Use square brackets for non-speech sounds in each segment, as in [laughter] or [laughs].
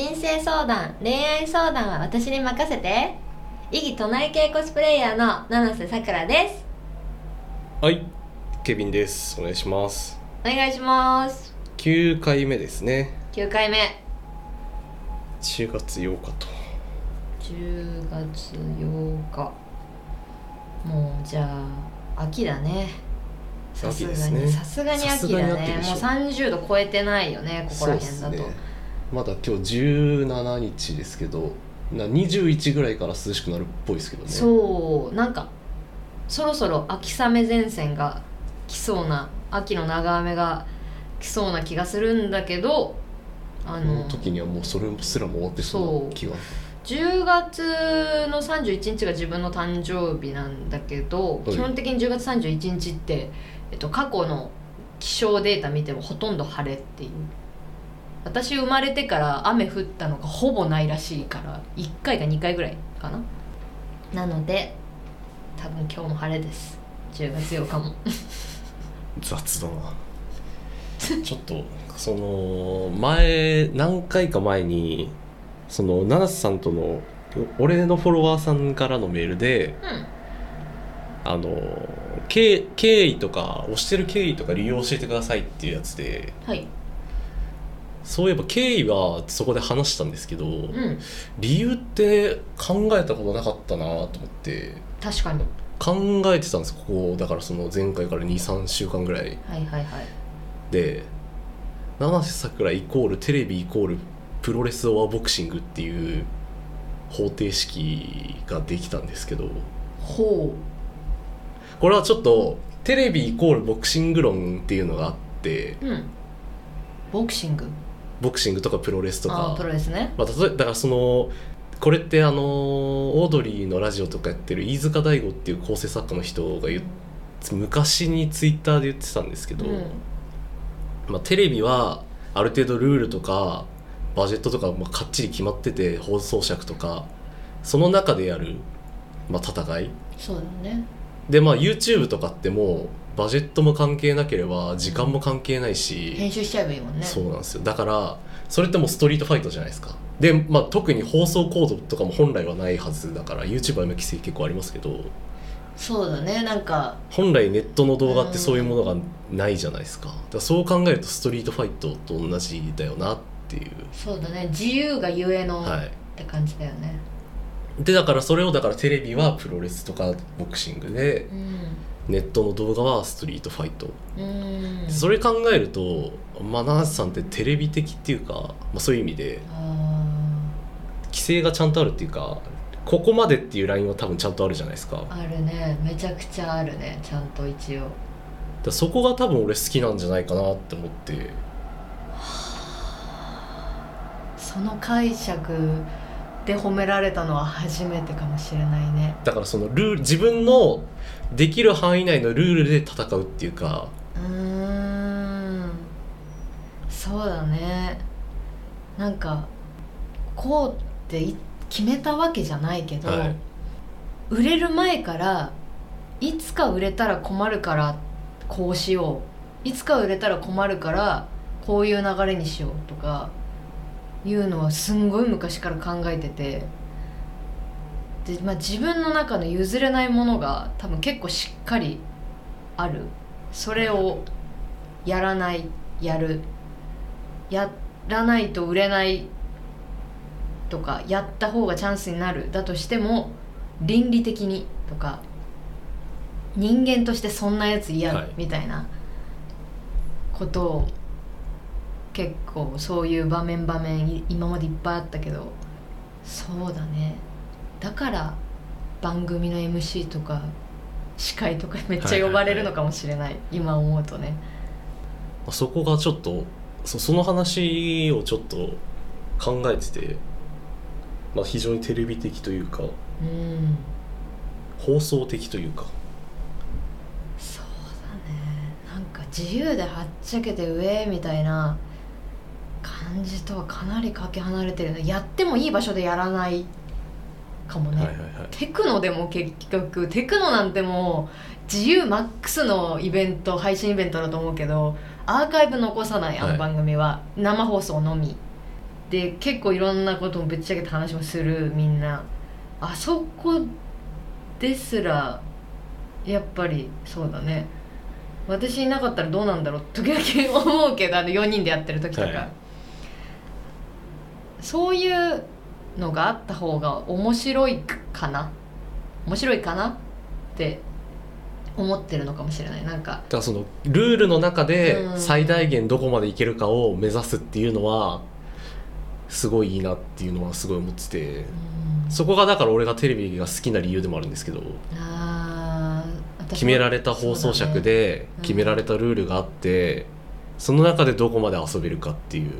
人生相談恋愛相談は私に任せて。異議唱え系コスプレイヤーの七瀬さくらです。はいケビンです。お願いします。お願いします。9回目ですね。9回目。10月8日と。10月8日。もうじゃあ秋だね。さすがにさすがに秋ださすがに秋ねもうでしょ30度超えてないよねここら辺だと、まだ今日17日ですけどな21ぐらいから涼しくなるっぽいですけどね。そうなんかそろそろ秋雨前線が来そうな秋の長雨が来そうな気がするんだけどあこのの時にはもうそれすらも終わってそうな気が。10月の31日が自分の誕生日なんだけどはい。基本的に10月31日って、えっと、過去の気象データ見てもほとんど晴れっていう私生まれてから雨降ったのがほぼないらしいから1回か2回ぐらいかな。なので多分今日も晴れです。10月8日も。雑だな。ちょっとその前何回か前にその七瀬さんとの俺のフォロワーさんからのメールでうん。あの経経緯とか推してる経緯とか理由を教えてくださいっていうやつではいそういえば経緯はそこで話したんですけど、うん。理由って考えたことなかったなと思って。確かに。考えてたんです。ここだからその前回から23週間ぐらい。はいはいはい。で七瀬さくらイコールテレビイコールプロレスオアボクシングっていう方程式ができたんですけど。ほこれはちょっとテレビイコールボクシング論っていうのがあって。ううん。ボクシング？ボクシングとかプロレスとか。プロレスね。まあ、例えだからそのこれってあのオードリーのラジオとかやってる飯塚大吾っていう構成作家の人が言っ昔にツイッターで言ってたんですけど、うん。まあ、テレビはある程度ルールとかバジェットとかまあかっちり決まってて放送尺とかその中でやる、まあ、戦い。そうだね。でまあ YouTube とかってもうバジェットも関係なければ時間も関係ないし、編集しちゃえばいいもんね。そうなんですよ。だからそれってもうストリートファイトじゃないですか。で、まあ、特に放送コードとかも本来はないはずだから YouTube は今規制結構ありますけどそうだね。なんか本来ネットの動画ってそういうものがないじゃないですか。だそう考えるとストリートファイトと同じだよなっていう。そうだね。自由がゆえの、はい。って感じだよね。でだからそれをだからテレビはプロレスとかボクシングでうんネットの動画はストリートファイト、うん。それ考えるとまあ七瀬さんってテレビ的っていうか、まあ、そういう意味であ規制がちゃんとあるっていうかここまでっていうラインは多分ちゃんとあるじゃないですか。あるね。めちゃくちゃあるね。ちゃんと一応。らそこが多分俺好きなんじゃないかなって思って。その解釈で褒められたのは初めてかもしれないね。だからそのルール自分のできる範囲内のルールで戦うっていうか。うーん。そうだね。なんかこうってい決めたわけじゃないけど、はい。売れる前からいつか売れたら困るからこうしよう。いつか売れたら困るからこういう流れにしようとかいうのはすんごい昔から考えててで、まあ、自分の中の譲れないものが多分結構しっかりある。それをやらないやる。やらないと売れないとかやった方がチャンスになる。だとしても倫理的にとか人間としてそんなやつ嫌だはい。みたいなことを結構そういう場面場面い今までいっぱいあったけどそうだねだから番組の MC とか司会とかめっちゃ呼ばれるのかもしれない,、今思うとね。そこがちょっとそその話をちょっと考えてて、まあ、非常にテレビ的というかうん。放送的というか。そうだね。なんか自由ではっちゃけて上みたいな感じとはかなりかけ離れてるね。やってもいい場所でやらないかもね、はいはいはい。テクノでも結局テクノなんてもう自由マックスのイベント配信イベントだと思うけどアーカイブ残さないあのはい番組は、生放送のみ。で結構いろんなこともぶっちゃけて話もするみんな。あそこですらやっぱりそうだね。私いなかったらどうなんだろう時々思うけどあの4人でやってる時とか、はい。そういうのがあった方が面白いかな。面白いかなって思ってるのかもしれない。なんかだからそのルールの中でうん。最大限どこまでいけるかを目指すっていうのはすごいいいなっていうのはすごい思ってて。うん。そこがだから俺がテレビが好きな理由でもあるんですけど決められた放送尺でうん。決められたルールがあってその中でどこまで遊べるかっていう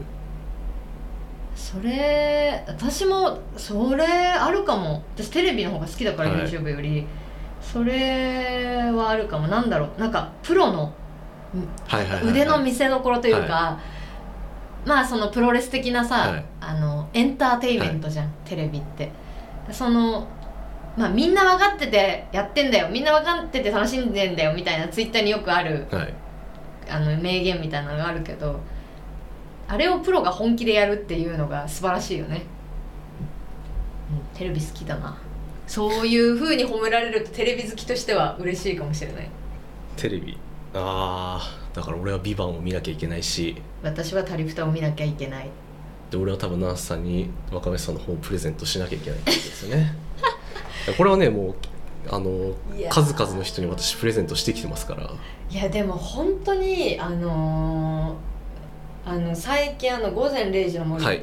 それ私もそれあるかも。私テレビの方が好きだから、はい。YouTube より。それはあるかも。なんだろう。なんかプロのはいはいはいはい。腕の見せ所というか、まあそのプロレス的なさ、はい。あのエンターテインメントじゃん、テレビって。そのまあみんな分かっててやってんだよ。みんな分かってて楽しんでんだよみたいなツイッターによくあるはい。あの名言みたいなのがあるけどあれをプロが本気でやるっていうのが素晴らしいよね、うん、テレビ好きだな。そういう風に褒められるとテレビ好きとしては嬉しいかもしれない。テレビ？ああだから俺は「ビバンを見なきゃいけないし。私はタリフタを見なきゃいけない。で俺は多分ナースさんに若林さんの本をプレゼントしなきゃいけないってことですよね。[laughs] これはねもうあの数々の人に私プレゼントしてきてますから。いやでも本当にあのーあの最近あの「午前0時の森」はい。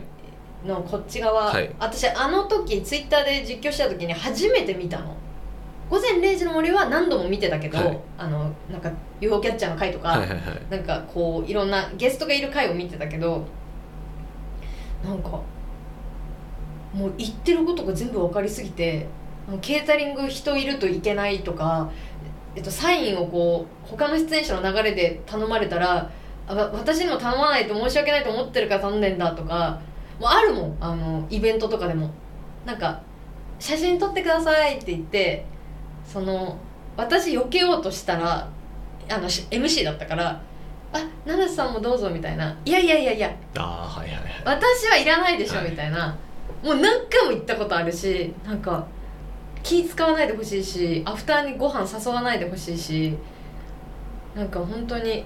のこっち側、はい。私あの時ツイッターで実況した時に初めて見たの「午前0時の森」は何度も見てたけど、はい。あのなんか UFO キャッチャーの回とか、はいはいはい。なんかこういろんなゲストがいる回を見てたけどなんかもう言ってることが全部分かりすぎてあのケータリング人いるといけないとか、えっと、サインをこう他の出演者の流れで頼まれたら私にも頼まないと申し訳ないと思ってるから頼んでんだとかもうあるもん。あのイベントとかでも。なんか「写真撮ってください」って言ってその私避けようとしたらあのし MC だったから「あ七瀬さんもどうぞ」みたいな「いやいやいやいや。ああはいはいはい。私はいらないでしょ」はい。みたいな。もう何回も言ったことあるしなんか気使わないでほしいしアフターにご飯誘わないでほしいしなんか本当に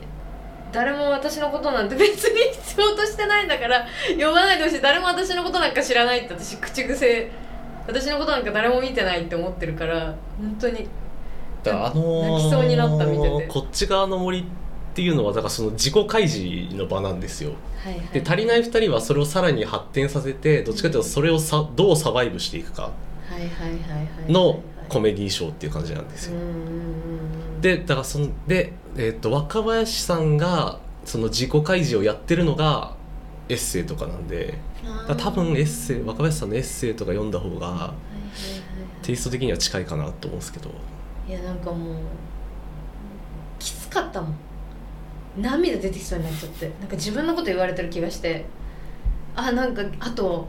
誰も私のことなんて別に必要としてないんだから呼ばないでほしい。誰も私のことなんか知らないって私口癖。私のことなんか誰も見てないって思ってるから本当にだからあのー泣きそうになった見ててこっち側の森っていうのはだからその自己開示の場なんですよ。はいはい。で足りない2人はそれをさらに発展させてどっちかというとそれをさどうサバイブしていくかのコメディーショーっていう感じなんですよ。うんうんうんでだからそので、えー、と若林さんがその自己開示をやってるのがエッセイとかなんで多分エッセイ若林さんのエッセイとか読んだ方がテイスト的には近いかなと思うんですけど。いやなんかもうきつかったもん。涙出てきそうになっちゃって。なんか自分のこと言われてる気がして。あなんかあと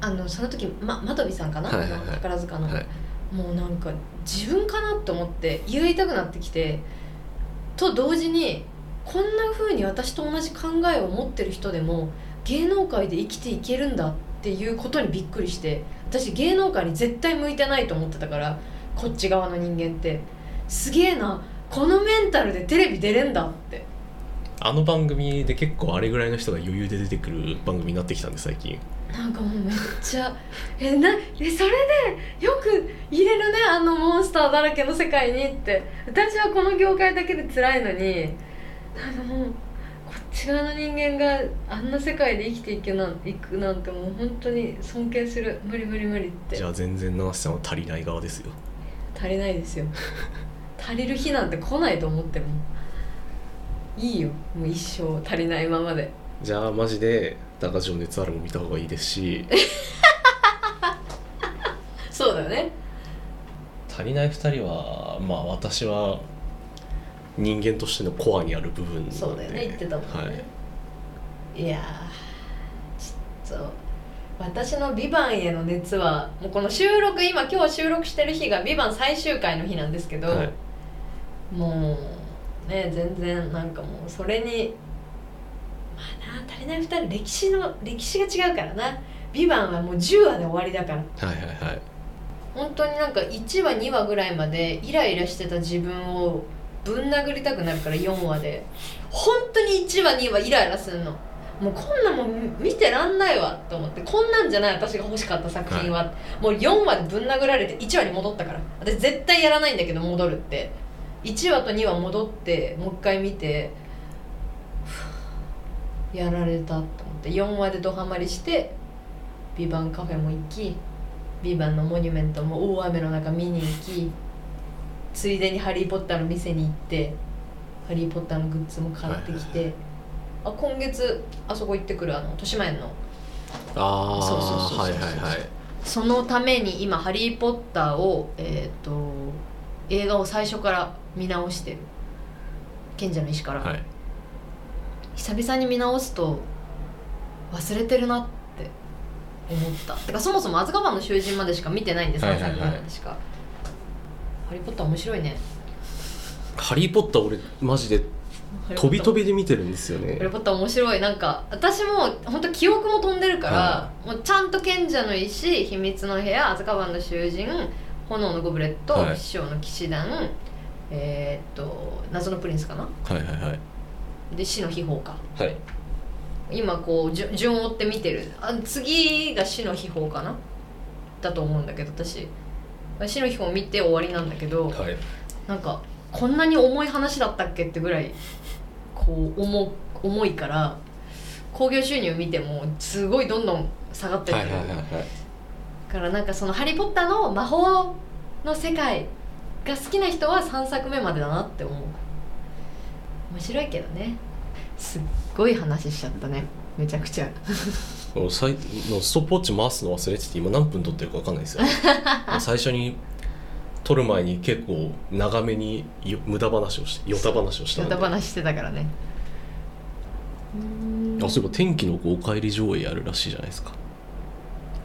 あのその時、ま、真飛さんかな、はいはいはい。宝塚の、はいもうなんか自分かなって思って言いたくなってきてと同時にこんな風に私と同じ考えを持ってる人でも芸能界で生きていけるんだっていうことにびっくりして私芸能界に絶対向いてないと思ってたからこっち側の人間って。すげえなこのメンタルでテレビ出れんだって。あの番組で結構あれぐらいの人が余裕で出てくる番組になってきたんで最近。なんかもうめっちゃえなえそれでよく入れるねあのモンスターだらけの世界にって。私はこの業界だけで辛いのになんかもうこっち側の人間があんな世界で生きていけないくなんてもう本当に尊敬する。無理無理無理って。じゃあ全然七瀬さんは足りない側ですよ。足りないですよ。足りる日なんて来ないと思っても。いいよ。もう一生足りないままで。じゃあマジで「だが情熱ある」も見た方がいいですし。そうだよね。足りない2人はまあ私は人間としてのコアにある部分なんで。そうだよね。言ってたもんね、はい、い、やーちょっと私の「ビバンへの熱はもうこの収録今今日収録してる日が「ビバン最終回の日なんですけど、はい。もうね全然なんかもうそれに足りない2人歴史の歴史が違うからな「ビバンはもう10話で終わりだから。はいはいはい。本当になんか1話2話ぐらいまでイライラしてた自分をぶん殴りたくなるから4話で。本当に1話2話イライラするの。もうこんなもん見てらんないわと思って。こんなんじゃない私が欲しかった作品は、もう4話でぶん殴られて1話に戻ったから。私絶対やらないんだけど戻るって。1話と2話戻ってもう一回見てやられたと思って4話でドハマりして「ビバンカフェも行き「ビバンのモニュメントも大雨の中見に行きついでに「ハリー・ポッター」の店に行って「ハリー・ポッター」のグッズも買ってきて、はいあ今月あそこ行ってくるあの豊島園の。ああそうそうそうそうはいはいはい。そのために今「ハリー・ポッターを」えっ、と映画を最初から見直してる。賢者の石から、はい久々に見直すと忘れてるなって思った。てかそもそも「アズカバンの囚人」までしか見てないんで3はいはいはい。作目までしか、ハリー・ポッター面白いね。ハリー・ポッター俺マジで飛び飛びで見てるんですよね。ハリー・ポッター面白い。なんか私も本当記憶も飛んでるから、はもうちゃんと賢者の石秘密の部屋アズカバンの囚人炎のゴブレット、はい。師匠の騎士団えーっと謎のプリンスかな。はいはいはいで死の秘宝か。はい。今こう順順を追って見てる。あ次が死の秘宝かな？だと思うんだけど私。死の秘宝見て終わりなんだけどはい。なんかこんなに重い話だったっけってぐらいこう重重いから興行収入見てもすごいどんどん下がってってる、はいはいはいはい。だからなんかその「ハリー・ポッター」の魔法の世界が好きな人は3作目までだなって思う面白いけどね。すっごい話しちゃったね。めちゃくちゃ。もうさいもうストップウォッチ回すの忘れてて今何分撮ってるか分かんないですよ。[laughs] 最初に撮る前に結構長めによ無駄話をしてヨタ話をしたんで。ヨタ話してたからね。あそういえば天気の子お帰り上映やるらしいじゃないですか。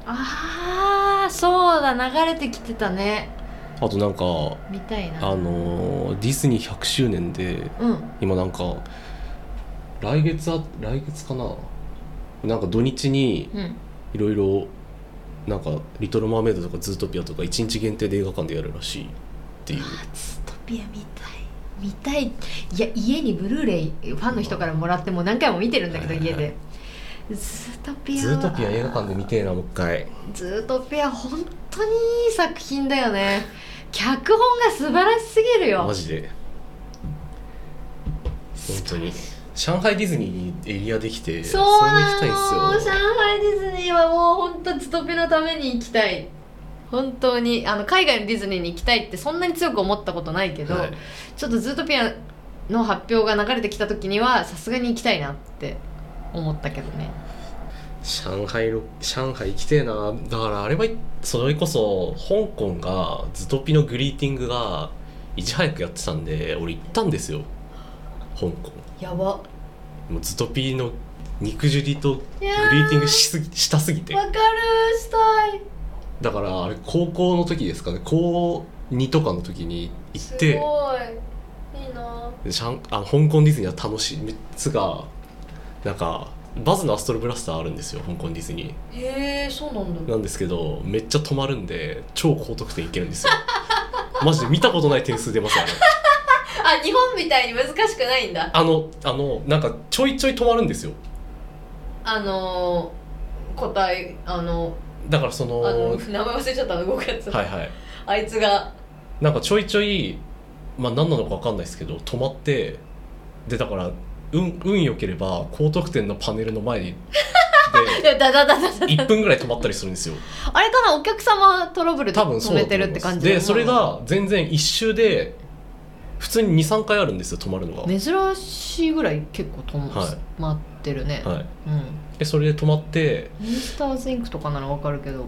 ああそうだ流れてきてたねあとなんか見たいな。あのーディズニー100周年でうん。今なんか来月あ来月かな。なんか土日にうん。いろいろなんか「リトル・マーメイド」とか「ズートピア」とか1日限定で映画館でやるらしいっていう。ズートピア見たい。見たい。いや家にブルーレイファンの人からもらってもう何回も見てるんだけど家で。ズートピアズートピア映画館で見てえなもう一回。ズートピア本当にいい作品だよね脚本が素晴らしすぎるよ。マジで。本当に。上海ディズニーにエリアできてそうれも行きたいんすよ。上海ディズニーはもう本当ズトピのために行きたい。本当に。あの海外のディズニーに行きたいってそんなに強く思ったことないけど、はい。ちょっとズートピアの発表が流れてきた時にはさすがに行きたいなって思ったけどね上海ロ上海行きてえな。だからあれはそれこそ香港がズトピのグリーティングがいち早くやってたんで俺行ったんですよ。香港。やば。もうズトピの肉汁とグリーーティングしすぎしたすぎて。わかるしたい。だからあれ高校の時ですかね。高2とかの時に行っすごい。ていいな。あの香港ディズニーは楽しい。3つがなんかバズのアストロブラスターあるんですよ香港ディズニへえそうなんーだ。なんですけどめっちゃ止まるんで超高得点いけるんですよ。[laughs] マジで見たことない点数出ますよねあ [laughs] 日本みたいに難しくないんだ。あのあのなんかちょいちょい止まるんですよ。あのー、答えあのだからそのあの名前忘れちゃったの動くやつ、はいはい。あいつが。なんかちょいちょいまあ何なのか分かんないですけど止まってでだから運運良ければ高得点のパネルの前 [laughs] でだだだだだ1分ぐらい止まったりするんですよ。あれかな？お客様トラブルで多分そうだ止めてるって感じ？でそれが全然1周で普通に23回あるんですよ止まるのが、珍しいぐらい結構とも、はい待ってるね、はい、うん。でそれで止まってモンスターズインクとかならわかるけど、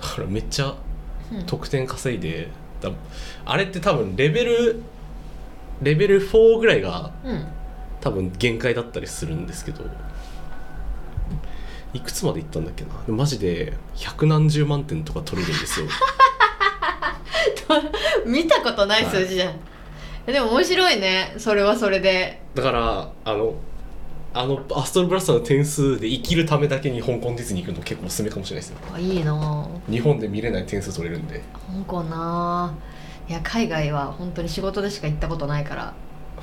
だからめっちゃうん。得点稼いでだあれって多分レベルレベル4ぐらいがうん多分限界だったりするんですけどいくつまでいったんだっけな？マジで百何十万点とか取れるんですよ。[laughs] 見たことない数字じゃん、でも面白いね。それはそれで。だからあのあのアストロブラスターの点数で生きるためだけに香港ディズニー行くの結構おすすめかもしれないですよ。あいいな。日本で見れない点数取れるんで。香港な。いや海外は本当に仕事でしか行ったことないから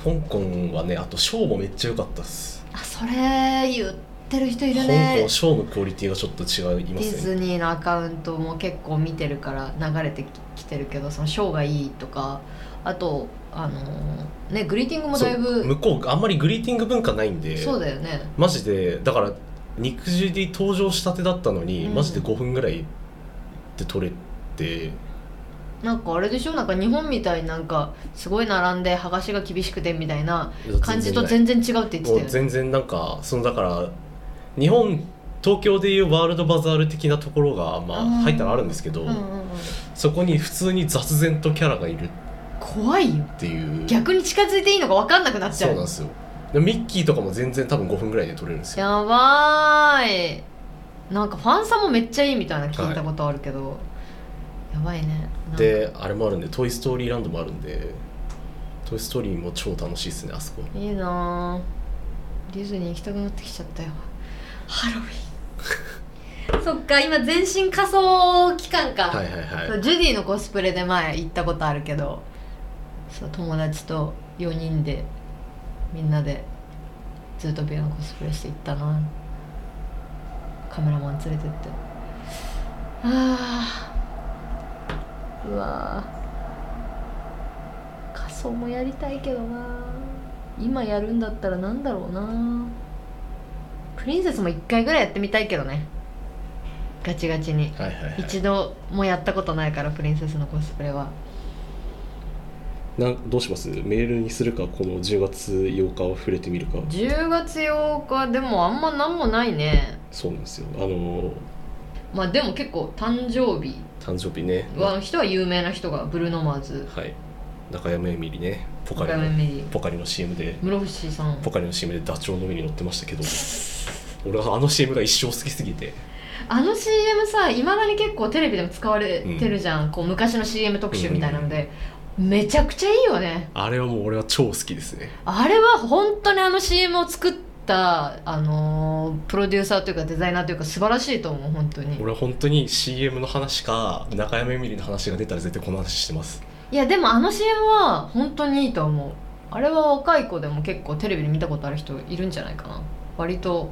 香港はねあとショーもめっちゃ良かったです。あそれ言ってる人いる香ね港ショーのクオリティがちょっと違いディますねズニーのアカウントも結構見てるから流れてきてるけどそのショーがいいとかあとあのーねグリーティングもだいそうぶ向こうあんまりグリーティング文化ないんでそうだよね。マジでだから肉汁登場したてだったのに、うん。マジで5分ぐらいで取れてなんかあれでしょ？なんか日本みたいになんかすごい並んで剥がしが厳しくてみたいな感じと全然違うって言ってたもうよね全然なんかそのだから日本東京でいうワールドバザール的なところがまあうん。入ったらあるんですけど、うんうんうん。そこに普通に雑然とキャラがいる。っ怖いよ。ていう。逆に近づいていいのか分かんなくなっちゃう。そうなんですよ。でミッキーとかも全然多分5分ぐらいで撮れるんですよ。やばーい。なんかファンサもめっちゃいいみたいな聞いたことあるけど、やばいね。であれもあるんで「トイ・ストーリーランド」もあるんで「トイ・ストーリー」も超楽しいですねあそこ。いいなぁ。ディズニー行きたくなってきちゃったよ。ハロウィン。[laughs] そっか今全身仮装期間か、はいはいはい。ジュディのコスプレで前行ったことあるけどそう友達と4人でみんなでズートピアのコスプレして行ったな。カメラマン連れてって。あーうわー。仮装もやりたいけどな今やるんだったらなんだろうなプリンセスも1回ぐらいやってみたいけどね。ガチガチに。はいはいはい。一度もやったことないからプリンセスのコスプレは。なんどうします？メールにするかこの10月8日を触れてみるか。10月8日でもあんま何もないね。そうなんですよ。あのまあでも結構誕生日。誕生日ね。は人は有名な人がブルーノ・マーズ。はい。中山エミリね。ポカリリ。ーポカリの CM で。室伏さん。ポカリの CM でダチョウの上に乗ってましたけど。俺はあの CM が一生好きすぎて。あの CM さいまだに結構テレビでも使われてるじゃん、こう昔の CM 特集みたいなので、めちゃくちゃいいよね。あれはもう俺は超好きですね。あれは本当にあの CM を作った、あのープロデューサーというかデザイナーというか素晴らしいと思う本当に。俺は本当に CM の話か中山エミリの話が出たら絶対この話してます。いやでもあの CM は本当にいいと思う。あれは若い子でも結構テレビで見たことある人いるんじゃないかな。割と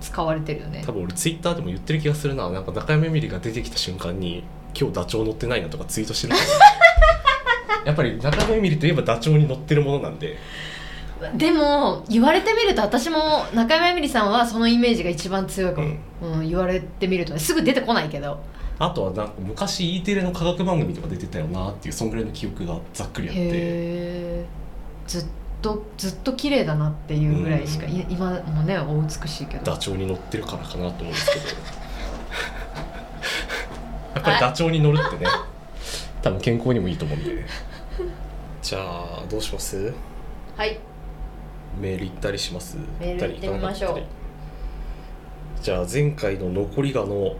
使われてるよね。多分俺ツイッターでも言ってる気がするな。なんか中山エミリが出てきた瞬間に今日ダチョウ乗ってないなとかツイートしてる。[laughs] やっぱり中山エミリといえばダチョウに乗ってるものなんででも言われてみると私も中山えみりさんはそのイメージが一番強いかも、うん。言われてみるとねすぐ出てこないけど。あとはなんか昔 E テレの科学番組とか出てたよなっていうそんぐらいの記憶がざっくりあって。へえずっとずっと綺麗だなっていうぐらいしか、うん。い今もねお美しいけど。ダチョウに乗ってるからかなと思うんですけど。[laughs] やっぱりダチョウに乗るってね多分健康にもいいと思うんで。じゃあどうします？はいメール行ったりします？メール行ってみましょう。行ったり行かなかったり。じゃあ前回の残りがの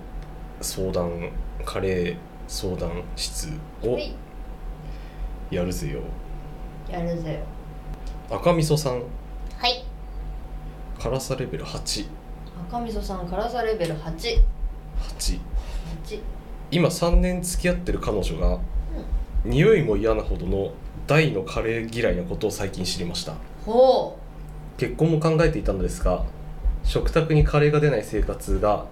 相談カレー相談室をはい。やるぜよ。やるぜ赤味噌さん。はい。辛さレベル88赤味噌さん辛さレベル88今3年付き合ってる彼女が、匂いも嫌なほどの大のカレー嫌いなことを最近知りました。ほ結婚も考えていたのですが食卓にカレーが出ない生活が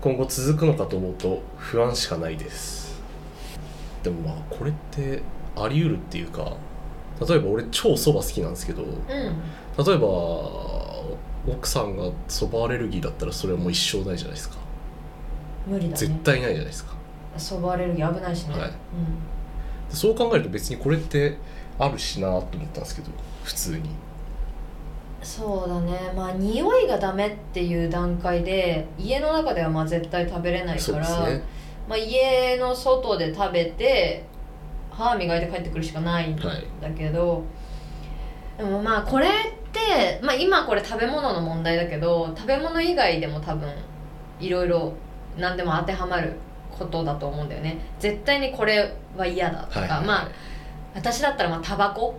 今後続くのかと思うと不安しかないです。でもまあこれってあり得るっていうか例えば俺超そば好きなんですけどううん。例えば奥さんがそばアレルギーだったらそれはもう一生ないじゃないですか。無理だね。絶対ないじゃないですか。そばアレルギー危ないしね、はい。うん。でそう考えると別にこれってあるしなと思ったんですけど普通に。そうだね。まあ匂いがダメっていう段階で家の中ではまあ絶対食べれないから、ね。まあ、家の外で食べて歯磨いて帰ってくるしかないんだはい。けど、でもまあこれって、まあ、今これ食べ物の問題だけど食べ物以外でも多分いろいろ何でも当てはまることだと思うんだよね。絶対にこれは嫌だとか、はい。はいはいまあ私だったらまあタバコ。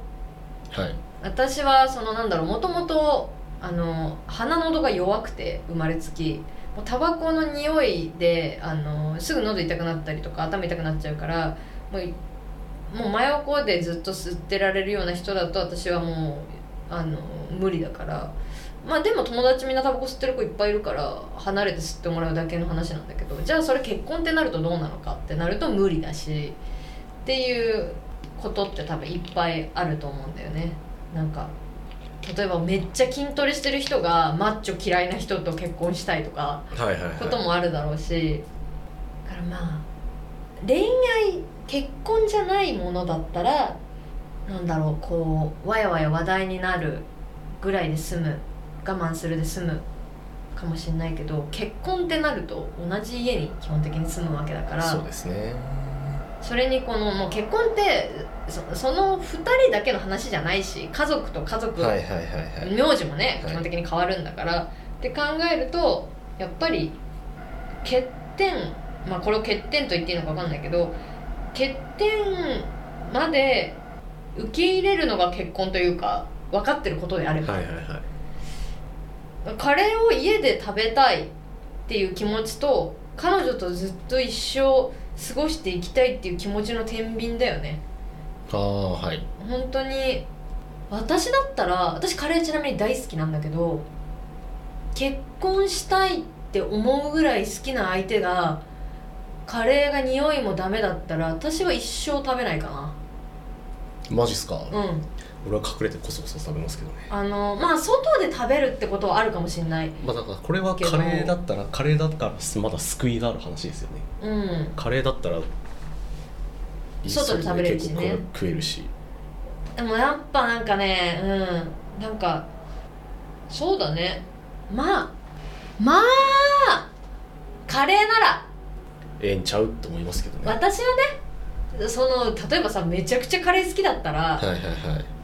はい。私はそのなんだろうもともとあの鼻の度が弱くて生まれつき。もうタバコの匂いであのすぐ喉痛くなったりとか頭痛くなっちゃうからもうもう真横でずっと吸ってられるような人だと私はもうあの無理だからまあでも友達みんなタバコ吸ってる子いっぱいいるから離れて吸ってもらうだけの話なんだけどじゃあそれ結婚ってなるとどうなのかってなると無理だしっていうことって多分いっぱいあると思うんだよね。なんか例えばめっちゃ筋トレしてる人がマッチョ嫌いな人と結婚したいとかこともあるだろうしだからまあ恋愛結婚じゃないものだったらなんだろうこうわやわや話題になるぐらいで済む我慢するで済むかもしれないけど結婚ってなると同じ家に基本的に住むわけだからそうですね。それにこのもう結婚ってそその2人だけの話じゃないし家族と家族、はいはいはいはい。名字もねはい。基本的に変わるんだから、って考えるとやっぱり欠点まあこれを欠点と言っていいのか分かんないけど欠点まで受け入れるのが結婚というか分かってることであれば、はいはいはいカレーを家で食べたいっていう気持ちと彼女とずっと一生過ごしていきたいっていう気持ちの天秤だよね。ああはい。本当に私だったら私カレーちなみに大好きなんだけど結婚したいって思うぐらい好きな相手がカレーが匂いもダメだったら私は一生食べないかマジっすか、なうん俺は隠れてこそこそ食べますけどね。あのまあ外で食べるってことはあるかもしれない。まあだからこれはカレーだったらカレーだからまだ救いがある話ですよねうん。カレーだったら外で食べれるしね食えるし。でもやっぱなんかねうん。なんかそうだね。まあまあカレーなら。ええんちゃう？と思いますけどね。はい私はねその例えばさめちゃくちゃカレー好きだったらはいはい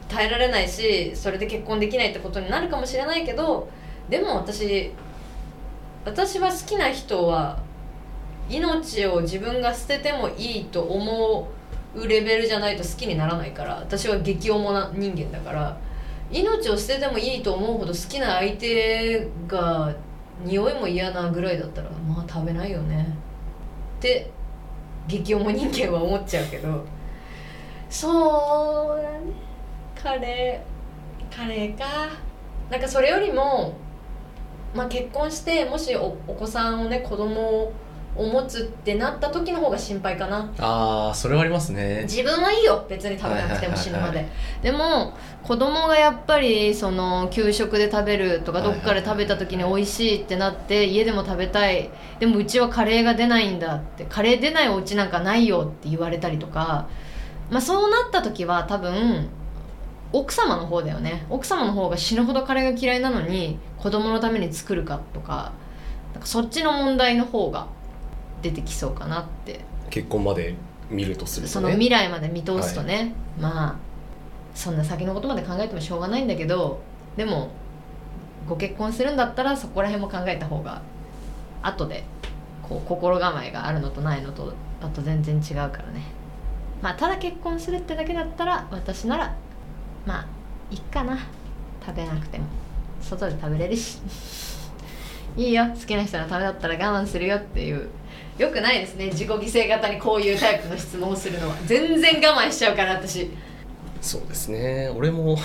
耐えられないしそれで結婚できないってことになるかもしれないけどでも私私は好きな人は命を自分が捨ててもいいと思うレベルじゃないと好きにならないから私は激重な人間だから命を捨ててもいいと思うほど好きな相手が匂いも嫌なぐらいだったらまあ食べないよね。って激重人間は思っちゃうけど。そうだね。カレーカレーか。なんかそれよりも、まあ、結婚してもしおお子さんをね子供を持つってなった時の方が心配かな。ああそれはありますね。自分はいいよ。別に食べなくても死ぬまで。でも子供がやっぱりその給食で食べるとかどっかで食べた時に美味しいってなって家でも食べたい。でもうちはカレーが出ないんだって。カレー出ないお家なんかないよって言われたりとか。まあそうなった時は多分奥様の方だよね。奥様の方が死ぬほどカレーが嫌いなのに子供のために作るかとかなんかそっちの問題の方が出てきそうかなって。結婚まで見るとするとね。その未来まで見通すとね、まあそんな先のことまで考えてもしょうがないんだけどでもご結婚するんだったらそこら辺も考えた方が後でこう心構えがあるのとないのとだと全然違うからね。まあただ結婚するってだけだったら私ならまあいっかな。食べなくても。外で食べれるし。[laughs] いいよ。好きな人のためだったら我慢するよっていう。よくないですね。自己犠牲型にこういうタイプの質問をするのは。全然我慢しちゃうから私。そうですね。俺も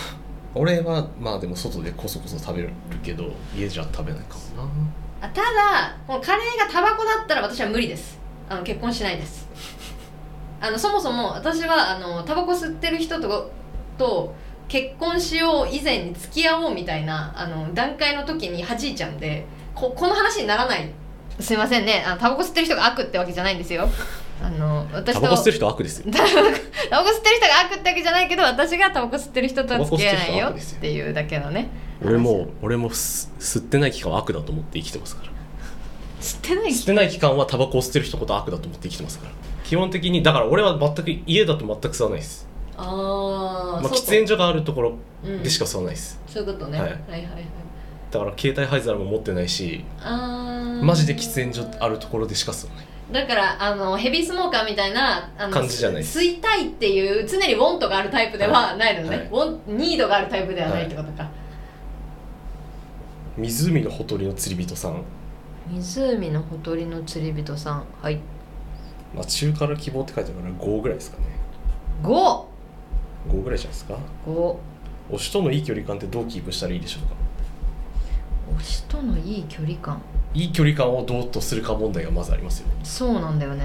俺はまあでも外でこそこそ食べるけど家じゃ食べないかもな。あただこのカレーがタバコだったら私は無理です。あの結婚しないです。あのそもそも私はあのタバコ吸ってる人とと結婚しよう以前に付き合おうみたいなあの段階の時に弾いちゃうんでここの話にならない。すいませんね。あのタバコ吸ってる人が悪ってわけじゃないんですよ。あの私とタバコ吸ってる人悪ですよ。[laughs] タバコ吸ってる人が悪ってわけじゃないけど私がタバコ吸ってる人とは付き合えないよっていうだけのね。俺も俺も吸吸ってない期間は悪だと思って生きてますから。吸ってない吸ってない期間はタバコを吸ってる人のこと悪だと思って生きてますから。基本的にだから俺は全く家だと全く吸わないです。ああ、まあ、喫煙所があるところうん。でしか吸わないです、そういうことね、ははいい、はいはい。だから携帯灰皿も持ってないしあー。マジで喫煙所あるところでしか吸わない。だからあのヘビースモーカーみたいなあの感じじゃない吸いたいっていう常にウォントがあるタイプではないのね、はい。ウォンニードがあるタイプではないってことか、湖のほとりの釣り人さん、湖のほとりの釣り人さん。はい。まあ、中から希望って書いてあるから5ぐらいですかね。55 5ぐらいじゃないですか？推しとのいい距離感。ってどうキープしたらいいでしょうか推しとのいい距離感いい距離感をどうとするか問題がまずありますよそうなんだよね。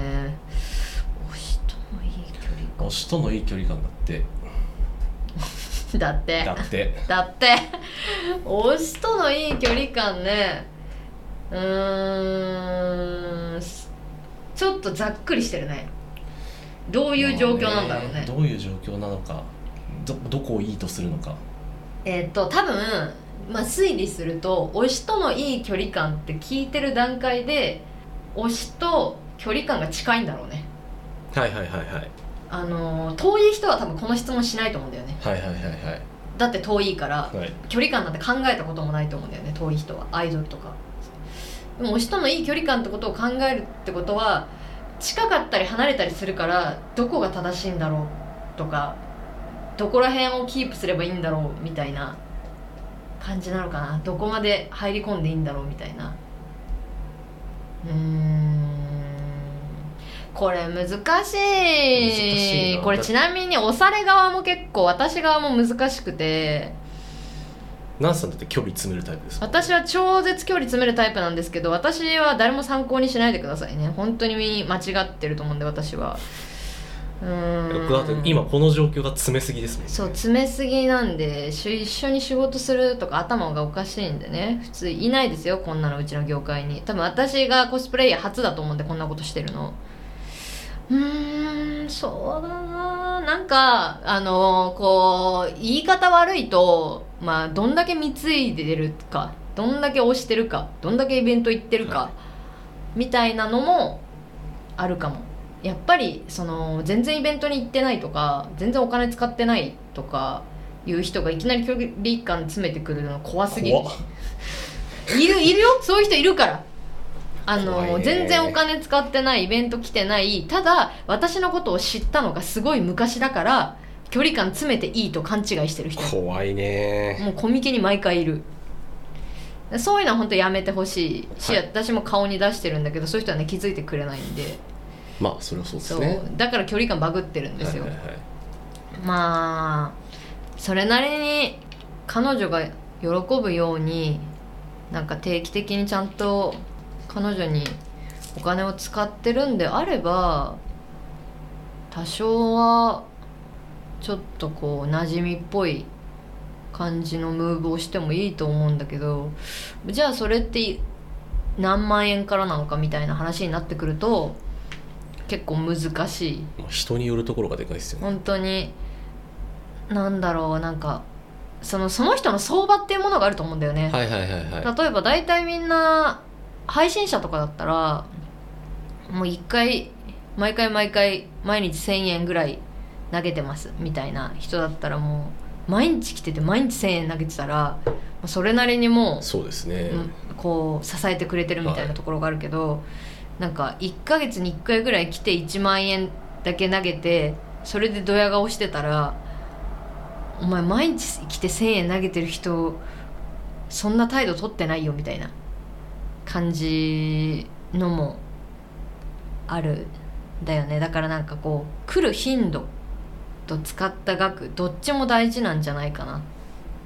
推しとのいい距推しとのいい距離感だって。離 [laughs] だって。だって。だって。推しとのいい距離感ね。うーん。ちょっとざっくりしてるねどういう状況なんだろうね。どういう状況なのかどどこをいいとするのか。えっと多分まあ推理すると推しとのいい距離感って聞いてる段階で推しと距離感が近いんだろうね。はいはいはいはい。あのー遠い人は多分この質問しないと思うんだよね。はいはいはいだって遠いからはい。はい距離感なんて考えたこともないと思うんだよね。遠い人は。アイドルとか。でも推しとのいい距離感ってことを考えるってことは近かったり離れたりするからどこが正しいんだろうとかどこら辺をキープすればいいんだろうみたいな感じなのかな。どこまで入り込んでいいんだろうみたいな。うーん。これ難しい。これちなみに押され側も結構私側も難しくてナンさんだって距離詰めるタイプです私は超絶距離詰めるタイプなんですけど私は誰も参考にしないでくださいね。本当に間違ってると思うんで私は。うーん。だって今この状況が詰めすぎですもんね。そう詰めすぎなんでし一緒に仕事するとか頭がおかしいんでね。普通いないですよこんなのうちの業界に。多分私がコスプレイヤー初だと思うんでこんなことしてるのうーんそうだな。なんかあのこう言い方悪いとまあどんだけ貢いでるかどんだけ推してるかどんだけイベント行ってるか、はみたいなのもあるかも。やっぱりその全然イベントに行ってないとか全然お金使ってないとかいう人がいきなり距離感詰めてくるの怖すぎる。いるいるよ。そういう人いるからあの、全然お金使ってないイベント来てない。ただ私のことを知ったのがすごい昔だから距離感詰めていいと勘違いしてる人。怖いね。もうコミケに毎回いる。そういうのは本当やめてほしい。し、はい。私も顔に出してるんだけどそういう人はね気づいてくれないんで。まあそれはそうですね。だから距離感バグってるんですよ、はいはいはい。まあそれなりに彼女が喜ぶようになんか定期的にちゃんと彼女にお金を使ってるんであれば多少はちょっとこう馴染みっぽい感じのムーブをしてもいいと思うんだけどじゃあそれって何万円からなのかみたいな話になってくると結構難しい。まあ人によるところがでかいですよね。本当になんだろうなんかそのその人の相場っていうものがあると思うんだよね、はいはいはいはい。例えば大体みんな配信者とかだったらもう一回毎回毎回毎日1000円ぐらい投げてますみたいな人だったらもう毎日来てて毎日1000円投げてたらまあそれなりにもうそうですね、うんこう支えてくれてるみたいはない。ところがあるけど、なんか1ヶ月に1回ぐらい来て1万円だけ投げてそれでドヤ顔してたらお前毎日来て1,000円投げてる人そんな態度取ってないよみたいな感じのもあるだよね。だからなんかこう来る頻度と使った額どっちも大事なんじゃないかなっ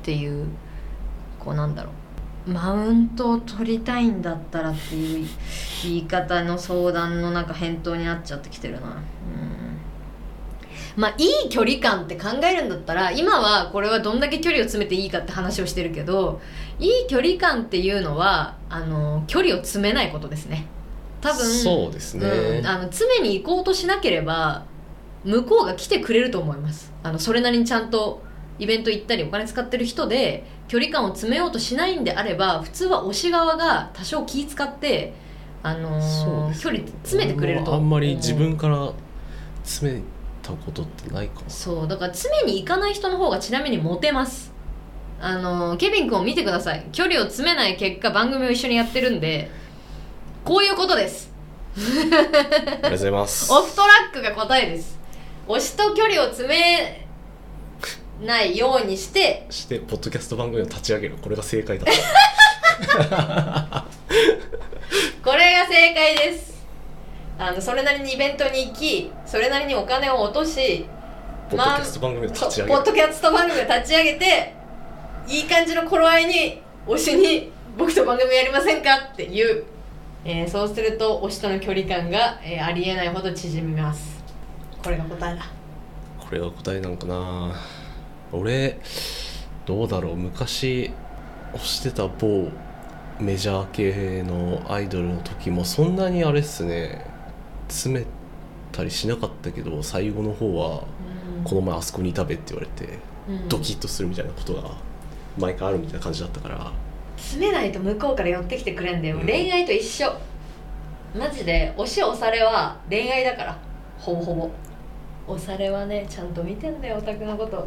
ていうこうなんだろう。マウントを取りたいんだったらっていう言い方の相談のなんか返答になっちゃってきてるな。うん。まあいい距離感って考えるんだったら今はこれはどんだけ距離を詰めていいかって話をしてるけどいい距離感っていうのはあの距離を詰めないことですね。多分そうですね。うん、あの常に行こうとしなければ向こうが来てくれると思います。あのそれなりにちゃんとイベント行ったりお金使ってる人で距離感を詰めようとしないんであれば普通は推し側が多少気使って、あのーそうです距離詰めてくれると。あんまり自分から詰めたことってないかも。そうだから常に行かない人の方がちなみにモテますあのケビン君を見てください。距離を詰めない結果番組を一緒にやってるんでこういうことです。ありがとうございます。[laughs] オフトラックが答えです。推しと距離を詰めないようにしてしてポッドキャスト番組を立ち上げる。これが正解だ。[laughs] これが正解です。あのそれなりにイベントに行きそれなりにお金を落としポッドキャスト番組を立ち上げる。ポッドキャスト番組を立ち上げていい感じの頃合いに推しに「僕と番組やりませんか?」って言う、えーそうすると推しとの距離感が、えーありえないほど縮みます。これが答えだ。これが答えなんかな。俺どうだろう。昔推してた某メジャー系のアイドルの時もそんなにあれっすね。詰めたりしなかったけど最後の方はこの前あそこに食べって言われてうん。ドキッとするみたいなことが毎回あるみたいな感じだったから。詰めないと向こうから寄ってきてくれんだよ、うん。恋愛と一緒。マジで推し押されは恋愛だから。ほぼほぼ。押されはねちゃんと見てんだよオタクのこと、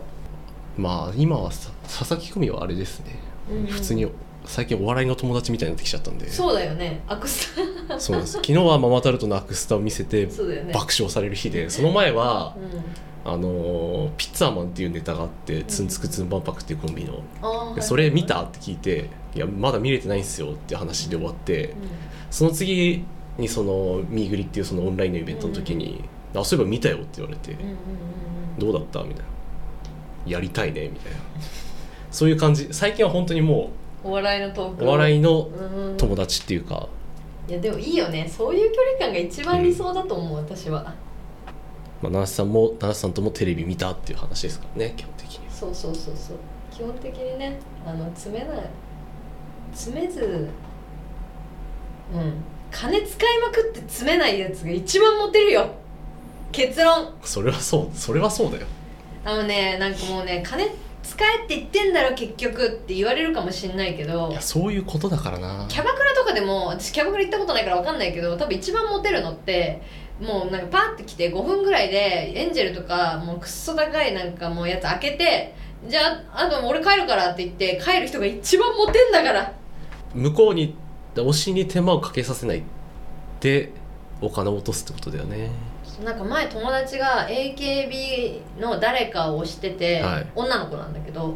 まあ今はさ佐々木久美はあれですね。うんうん。普通に最近お笑いの友達みたいになってきちゃったんで。そうだよね。アクスタ。そうです。昨日はママタルトのアクスタを見せてね。爆笑される日でその前はうんあのーピッツァーマンっていうネタがあってツンツクツン万博っていうコンビの。それ見たって聞いて「いやまだ見れてないんすよ」って話で終わってその次にそのミーグリっていうそのオンラインのイベントの時に「あそういえば見たよ」って言われてうんうんうん「どうだった?」みたいな「やりたいね」みたいな。そういう感じ。最近は本当にもお笑いのトークうお笑いのうん。友達っていうか。いやでもいいよね。そういう距離感が一番理想だと思う、私はまあ、七瀬さんも七瀬さんともテレビ見たっていう話ですからね基本的にそうそうそうそう。基本的にねあの詰めない詰めずうん。金使いまくって詰めないやつが一番モテるよ。結論。それはそうそれはそうだよ。あのねなんかもうね金使えって言ってんだろ結局って言われるかもしんないけど。いやそういうことだからな。キャバクラとかでも私キャバクラ行ったことないから分かんないけど多分一番モテるのってもうなんかパーって来て5分ぐらいでエンジェルとかもうくっそ高いなんかもうやつ開けてじゃああと俺帰るからって言って帰る人が一番モテんだから。向こうに推しに手間をかけさせないでお金を落とすってことだよね。なんか前友達が AKB の誰かを推してて、はい。女の子なんだけど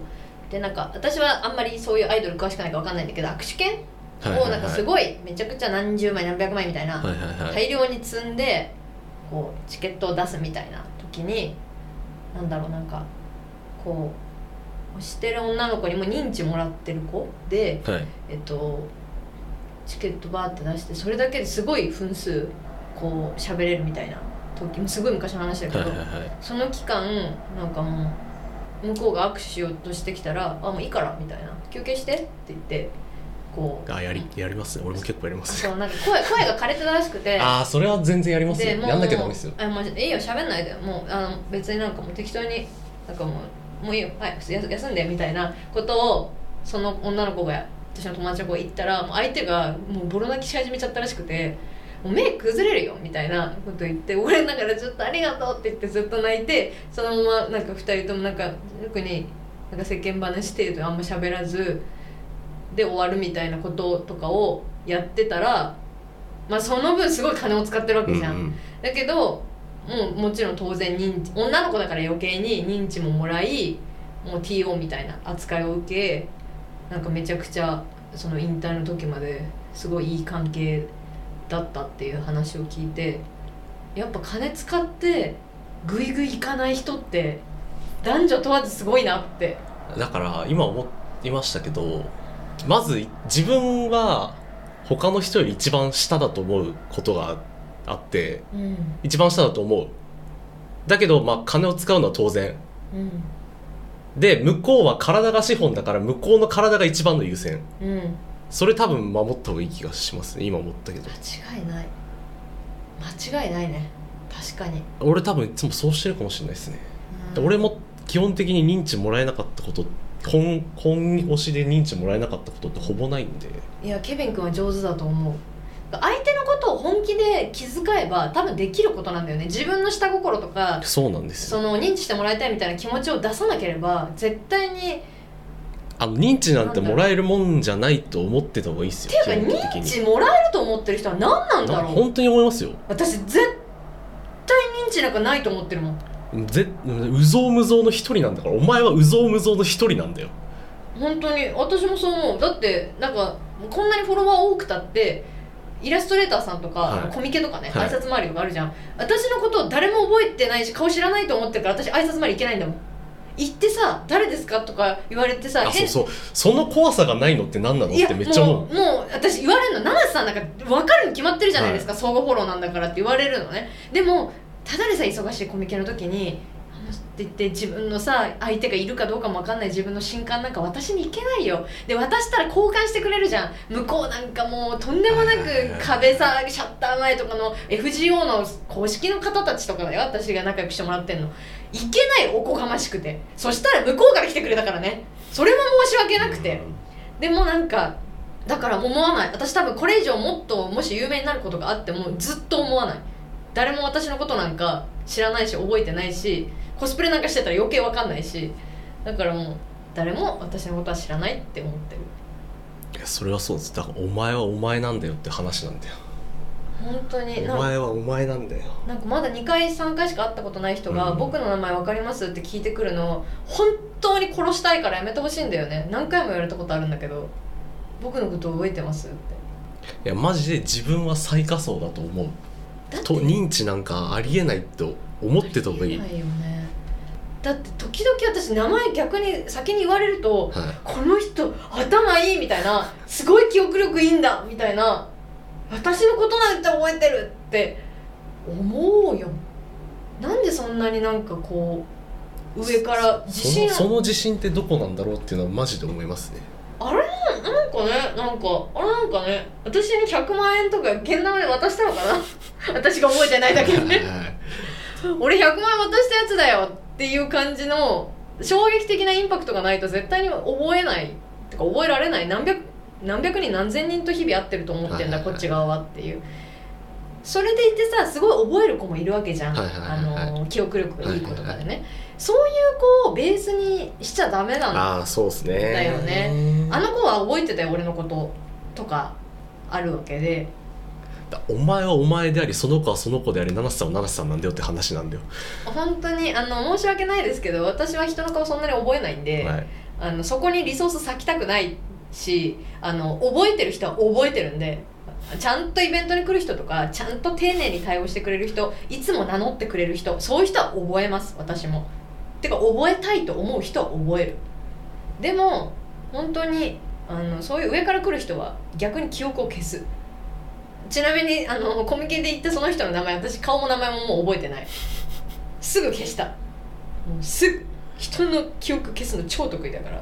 でなんか私はあんまりそういうアイドル詳しくないから分かんないんだけど握手券をなんかすごいめちゃくちゃ何十枚何百枚みたいな、大量に積んでこうチケットを出すみたいな時になんだろうなんかこう推してる女の子にも認知もらってる子ではい。えっとチケットバーって出してそれだけですごい分数こう喋れるみたいな時もすごい昔の話だけど、その期間なんかもう向こうが握手しようとしてきたら「あもういいから」みたいな「休憩して」って言ってこう。あやりやりますね。俺も結構やります。そうなんか声声が枯れてたらしくて。[laughs] ああそれは全然やりますよ。やんなきゃダメですよ。あもういいよ喋んないで。もうあの別になんかもう適当になんかもうもういいよ。はいや休んでみたいなことをその女の子が私の友達の子が言ったらもう相手がもうボロ泣きし始めちゃったらしくてもう目崩れるよみたいなこと言って俺だからちょっとありがとうって言ってずっと泣いてそのままなんか2人ともなんか特になんか世間話程度あんま喋らずで終わるみたいなこととかをやってたらまあその分すごい金を使ってるわけじゃん、うんうん。だけどもうもちろん当然認知女の子だから余計に認知ももらいもう TO みたいな扱いを受けなんかめちゃくちゃその引退の時まですごいいい関係だったっていう話を聞いてやっぱ金使ってグイグイいかない人って男女問わずすごいなって。だから今思いましたけどまず自分は他の人より一番下だと思うことがあってうん。一番下だと思う。だけどまあ金を使うのは当然。うん。で向こうは体が資本だから向こうの体が一番の優先。うん。それ多分守った方がいい気がしますね。今思ったけど。間違いない。間違いないね。確かに、俺多分いつもそうしてるかもしれないですね、うん。俺も基本的に認知もらえなかったこと本本推しで認知もらえなかったことってほぼないんで。いやケビン君は上手だと思う。相手のことを本気で気遣えば多分できることなんだよね。自分の下心とかそうなんですよ。その認知してもらいたいみたいな気持ちを出さなければ絶対にあの認知なんてもらえるもんじゃないと思ってた方がいいですよていうか認知もらえると思ってる人は何なんだろう。な本当に思いますよ。私絶対認知なんかないと思ってるもんぜうぞうむぞうの一人なんだからお前はうぞうむぞうの一人なんだよ。本当に私もそう思う。だってなんかこんなにフォロワー多くたってイラストレーターさんとか、はい。コミケとかね、はい。挨拶回りとかあるじゃん。私のことを誰も覚えてないし顔知らないと思ってるから私挨拶回り行けないんだもん。行ってさ「誰ですか?」とか言われてさあそうそう。その怖さがないのって何なのってめっちゃ思う。もうもう私言われるの七瀬さんなんか分かるに決まってるじゃないですか、相互フォローなんだからって言われるのね。でもただでさえ忙しいコミケの時に「あの」って言って自分のさ相手がいるかどうかも分かんない自分の新刊なんか私にいけないよ。で渡したら交換してくれるじゃん。向こうなんかもうとんでもなく壁さシャッター前とかの FGO の公式の方たちとかだよ。私が仲良くしてもらってんの。いけないおこがましくて。そしたら向こうから来てくれたからね。それも申し訳なくて。でもなんかだから思わない。私多分これ以上もっともし有名になることがあってもずっと思わない誰も私のことなんか知らないし覚えてないしコスプレなんかしてたら余計わかんないしだからもう誰も私のことは知らないって思ってる。いやそれはそうです。だからお前はお前なんだよって話なんだよ。本当にお前はお前なんだよ。なんかまだ2回3回しか会ったことない人が「うん。僕の名前分かります?」って聞いてくるの本当に殺したいからやめてほしいんだよね。何回も言われたことあるんだけど「僕のこと覚えてます?」って。いやマジで自分は最下層だと思うと認知なんかありえないと思ってた方がいい、ないよね。だって時々私名前逆に先に言われるとはい。この人頭いいみたいなすごい記憶力いいんだみたいな私のことなんて覚えてるって思うよ。なんでそんなになんかこう上から自信そのその自信ってどこなんだろうっていうのはマジで思いますねあれ？なんかねなんかあれなんかね私に100万円とか現玉で渡したのかな？[laughs] 私が覚えてないだけで。ねはい俺100万円渡したやつだよっていう感じの衝撃的なインパクトがないと絶対に覚えない。てか覚えられない。何百何百人何千人と日々会ってると思ってんだ、こっち側はっていう。それでいてさすごい覚える子もいるわけじゃん、あの記憶力がいい子とかでね、はいそういう子をベースにしちゃダメなのああそうですね。だよね。あの子は覚えてたよ俺のこととかあるわけで。だお前はお前でありその子はその子であり七瀬さんは七瀬さんなんだよって話なんだよ、本当にあの申し訳ないですけど私は人の顔そんなに覚えないんで、はい、あのそこにリソース割きたくないしあの覚えてる人は覚えてるんでちゃんとイベントに来る人とかちゃんと丁寧に対応してくれる人いつも名乗ってくれる人そういう人は覚えます私もてか覚えたいと思う人は覚える。でも本当にあのそういう上から来る人は逆に記憶を消す。ちなみにあのコミケで行ったその人の名前私顔も名前ももう覚えてない。すぐ消した。もうすぐ。人の記憶消すの超得意だから。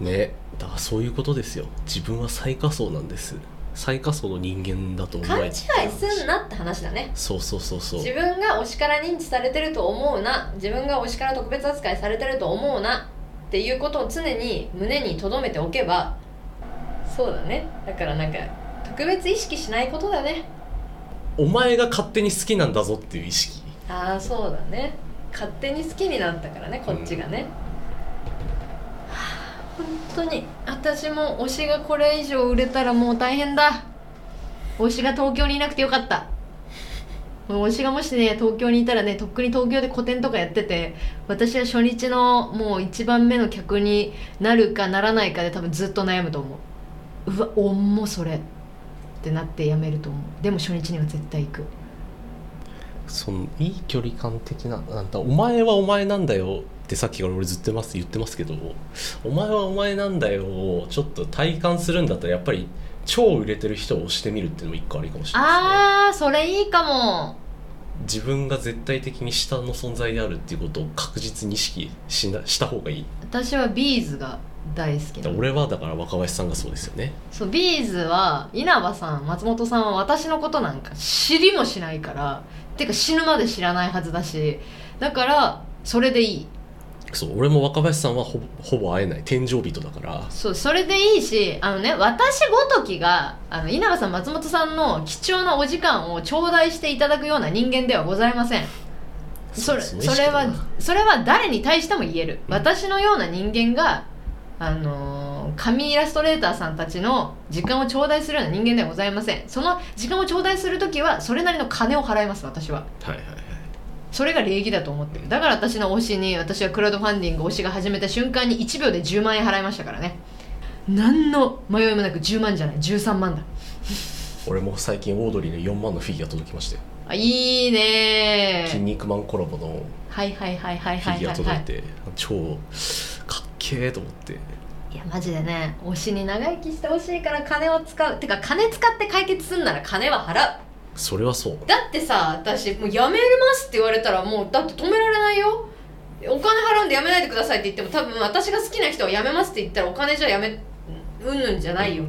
ねだからそういうことですよ。自分は最下層なんです。最下層の人間だと思え勘違いすんなって話だね。そうそうそうそう。自分が推しから認知されてると思うな。自分が推しから特別扱いされてると思うな。っていうことを常に胸に留めておけばそうだね。だからなんか特別意識しないことだね。お前が勝手に好きなんだぞっていう意識。ああそうだね。勝手に好きになったからねこっちがね、はあ本当に私も推しがこれ以上売れたらもう大変だ。推しが東京にいなくてよかった。推しがもしね東京にいたらねとっくに東京で個展とかやってて私は初日のもう一番目の客になるかならないかで多分ずっと悩むと思う。うわおんもそれ。ってなってやめると思う。でも初日には絶対行く。そのいい距離感的ななんだお前はお前なんだよ。ってさっきから俺ずっとます言ってますけどお前はお前なんだよをちょっと体感するんだったらやっぱり超売れてる人を押してみるっていうのも一個ありかもしれないあーそれいいかも。ですね自分が絶対的に下の存在であるっていうことを確実に意識しなした方がいい。私は B'zが大好き俺はだから若林さんがそうですよね。そう B'zは稲葉さん松本さんは私のことなんか知りもしないからてか死ぬまで知らないはずだしだからそれでいいそう俺も若林さんはほぼ会えない天上人だから。そうそれでいいしあのね私ごときがあの稲葉さん松本さんの貴重なお時間を頂戴していただくような人間ではございません。それうそれはそれは誰に対しても言える、うん私のような人間があのー紙イラストレーターさんたちの時間を頂戴するような人間ではございません。その時間を頂戴する時はそれなりの金を払います私は。はいはいはいそれが礼儀だと思ってる。だから私の推しに私はクラウドファンディング推しが始めた瞬間に1秒で10万円払いましたからね。何の迷いもなく10万じゃない。13万だ。俺も最近オードリーの4万のフィギュア届きまして。あいいね。筋肉マンコラボのはいはいはいはいはいフィギュア届いて超かっけえと思って。いやマジでね推しに長生きしてほしいから金を使う。てか金使って解決すんなら金は払うそれはそう。だってさ私もうやめますって言われたらもうだって止められないよ。お金払うんでやめないでくださいって言っても多分私が好きな人はやめますって言ったらお金じゃやめうんぬんじゃないよ。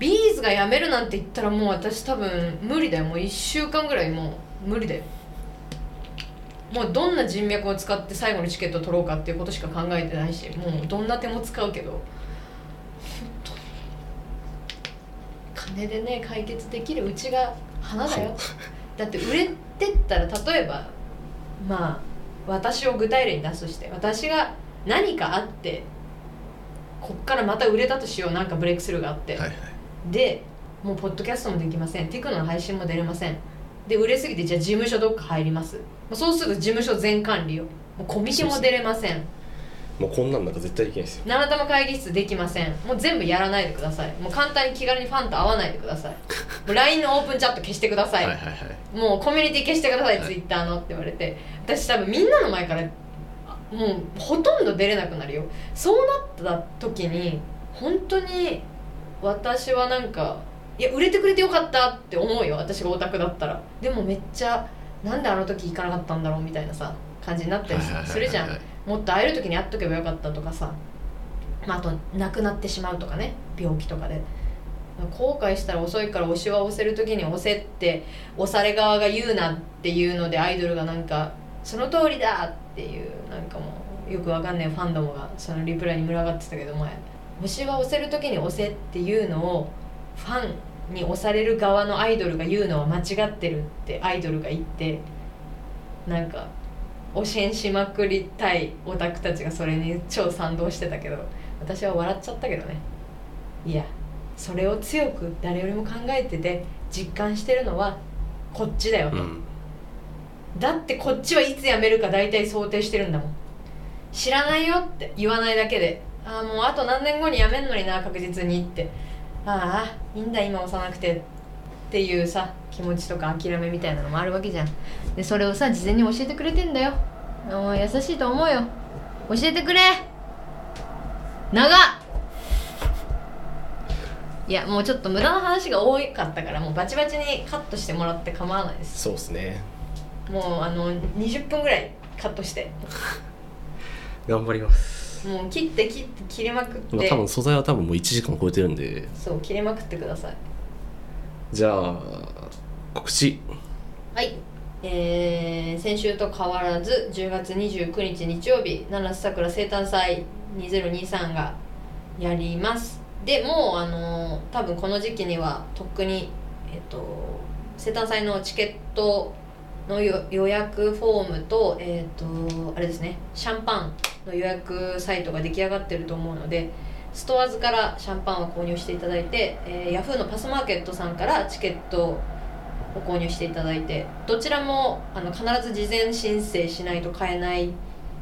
ビーズがやめるなんて言ったらもう私多分無理だよ。もう1週間ぐらいもう無理だよ。もうどんな人脈を使って最後のチケットを取ろうかっていうことしか考えてないしもうどんな手も使うけど本当に金でね解決できるうちが花だよ。だって売れてったら例えばまあ私を具体例に出すとして私が何かあってこっからまた売れたとしようなんかブレイクスルーがあって、はいはい。でもうポッドキャストもできません。テクノの配信も出れません。で売れすぎてじゃあ事務所どっか入ります。そうすると事務所全管理よもうコミケも出れませんもうこんなんなんか絶対できないですよ。七玉会議室できません。もう全部やらないでください。もう簡単に気軽にファンと会わないでください。もう LINE のオープンチャット消してください、はいはいはい。もうコミュニティ消してください、はい。ツイッターのって言われて。私多分みんなの前からあもうほとんど出れなくなるよ。そうなった時に本当に私はなんかいや売れてくれてよかったって思うよ。私がオタクだったら。でもめっちゃなんであの時行かなかったんだろうみたいなさ感じになったりするじゃんもっと会える時に会っとけばよかったとかさ、まあ、あと亡くなってしまうとかね。病気とかで。後悔したら遅いから推しは押せる時に押せって押され側が言うなっていうのでアイドルがなんかその通りだっていうなんかもうよくわかんないファンどもがそのリプライに群がってたけど前。推しは押せる時に押せっていうのをファンに押される側のアイドルが言うのは間違ってるってアイドルが言ってなんか推し変しまくりたいオタクたちがそれに超賛同してたけど私は笑っちゃったけどね。いやそれを強く誰よりも考えてて実感してるのはこっちだよと、うん。だってこっちはいつ辞めるか大体想定してるんだもん。知らないよって言わないだけでああもうあと何年後に辞めんのにな確実にって。ああいいんだ今押さなくてっていうさ気持ちとか諦めみたいなのもあるわけじゃん。でそれをさ事前に教えてくれてんだよ。もう優しいと思うよ。教えてくれ。長っ。いやもうちょっと無駄な話が多かったからもうバチバチにカットしてもらって構わないです。そうですね。もうあの20分ぐらいカットして。[laughs] 頑張ります。もう切って切って切りまくって。まあ多分素材は多分もう1時間超えてるんで。そう切りまくってくださいじゃあ告知。はい。えー、先週と変わらず10月29日日曜日七瀬桜生誕祭2023がやります。でもうあのー多分この時期にはとっくにえっと生誕祭のチケットの予予約フォームとえっ、とあれですねシャンパンの予約サイトが出来上がってると思うのでストアーズからシャンパンを購入していただいて、えー、ヤフーのパスマーケットさんからチケットを購入していただいてどちらもあの必ず事前申請しないと買えない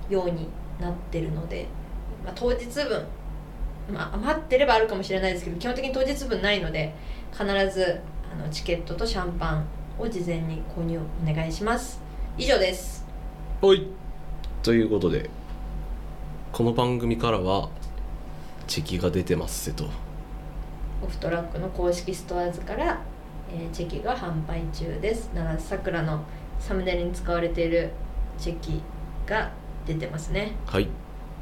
ようになってるので、まあ、当日分、まあ、待ってればあるかもしれないですけど基本的に当日分ないので必ずあのチケットとシャンパンを事前に購入お願いします。以上です。はい。ということでこの番組からはチェキが出てますせと。オフトラックの公式ストアーズから、えーチェキが販売中です。奈良さくらのサムネイルに使われているチェキが出てますね。はい。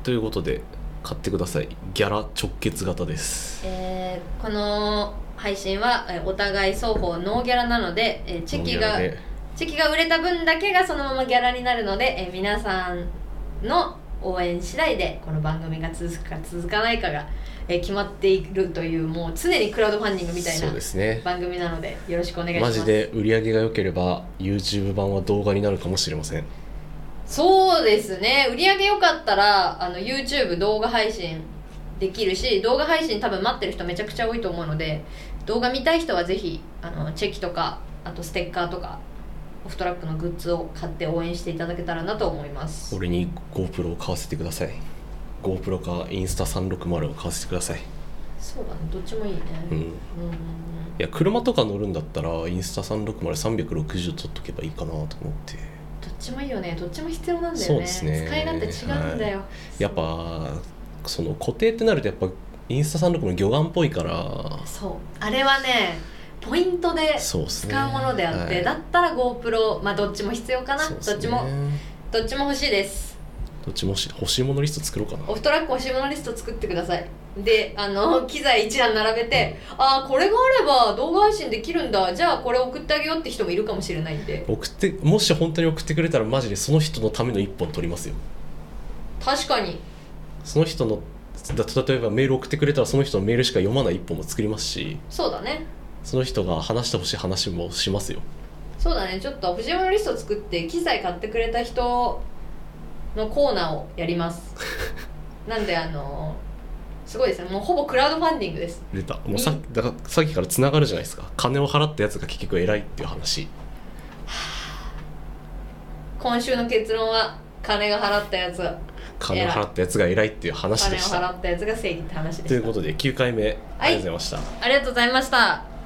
ということで買ってください。ギャラ直結型です。えーこの配信はえーお互い双方ノーギャラなので、えーチェキがチェキが売れた分だけがそのままギャラになるので、えー皆さんの応援次第でこの番組が続くか続かないかが、えー決まっているというもう常にクラウドファンディングみたいな番組なのでよろしくお願いします。マジで売り上げが良ければ YouTube 版は動画になるかもしれません。そうですね。売り上げ良かったらあの YouTube 動画配信できるし動画配信多分待ってる人めちゃくちゃ多いと思うので動画見たい人はぜひあのチェキとかあとステッカーとかオフトラックのグッズを買って応援していただけたらなと思います。俺に GoPro を買わせてください。GoPro かインスタ360を買わせてください。そうだねどっちもいいね。うん。いうんうん。や車とか乗るんだったらインスタ360360撮っとけばいいかなと思って。どっちもいいよね。どっちも必要なんだよね。そうですね。使い勝手違うんだよ、やっぱその固定ってなるとやっぱインスタ360の魚眼っぽいから。そう。あれはねポイントで使うものであって、はい。だったら GoPro まあどっちも必要かな、ね。どっちもどっちも欲しいです。どっちもし欲しいものリスト作ろうかな。オフトラック欲しいものリスト作ってください。であの [laughs] 機材一覧並べて、ああこれがあれば動画配信できるんだ。じゃあこれ送ってあげようって人もいるかもしれないんで。送ってもし本当に送ってくれたらマジでその人のための一本取りますよ。確かに。その人のだ例えばメール送ってくれたらその人のメールしか読まない一本も作りますし。そうだねその人が話してほしい話もしますよ。そうだね。ちょっと欲しいものリスト作って機材買ってくれた人のコーナーをやります。[laughs] なんであのすごいですね。もうほぼクラウドファンディングです。出たもうさだからさっきからつながるじゃないですか。金を払ったやつが結局偉いっていう話。[sighs] 今週の結論は金が払ったやつが金を払ったやつが偉いっていう話金をでした。払ったやつが正義って話でした。ということで9回目ありがとうございました、ありがとうございました